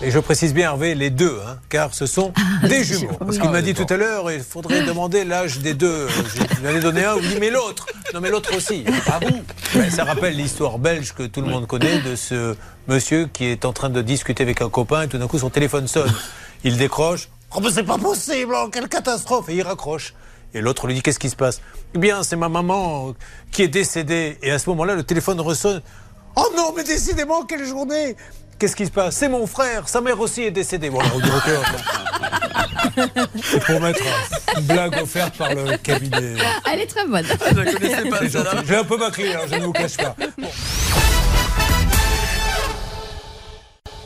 Et je précise bien, Hervé, les deux, hein, car ce sont des jumeaux. Parce qu'il m'a dit tout à l'heure, il faudrait demander l'âge des deux. Je lui en ai donné un, dit, mais l'autre. Non, mais l'autre aussi. Ah bon Ben, Ça rappelle l'histoire belge que tout le monde connaît de ce monsieur qui est en train de discuter avec un copain et tout d'un coup son téléphone sonne. Il décroche. Oh, mais c'est pas possible, oh, quelle catastrophe Et il raccroche. Et l'autre lui dit Qu'est-ce qui se passe? Eh bien, c'est ma maman qui est décédée. Et à ce moment-là, le téléphone ressonne. Oh non, mais décidément, quelle journée Qu'est-ce qui se passe? C'est mon frère, sa mère aussi est décédée. Voilà, C'est pour mettre une blague offerte par le cabinet. Elle est très bonne. Je ne connaissais pas. J'ai un peu maclé, hein, je ne vous cache pas. Bon.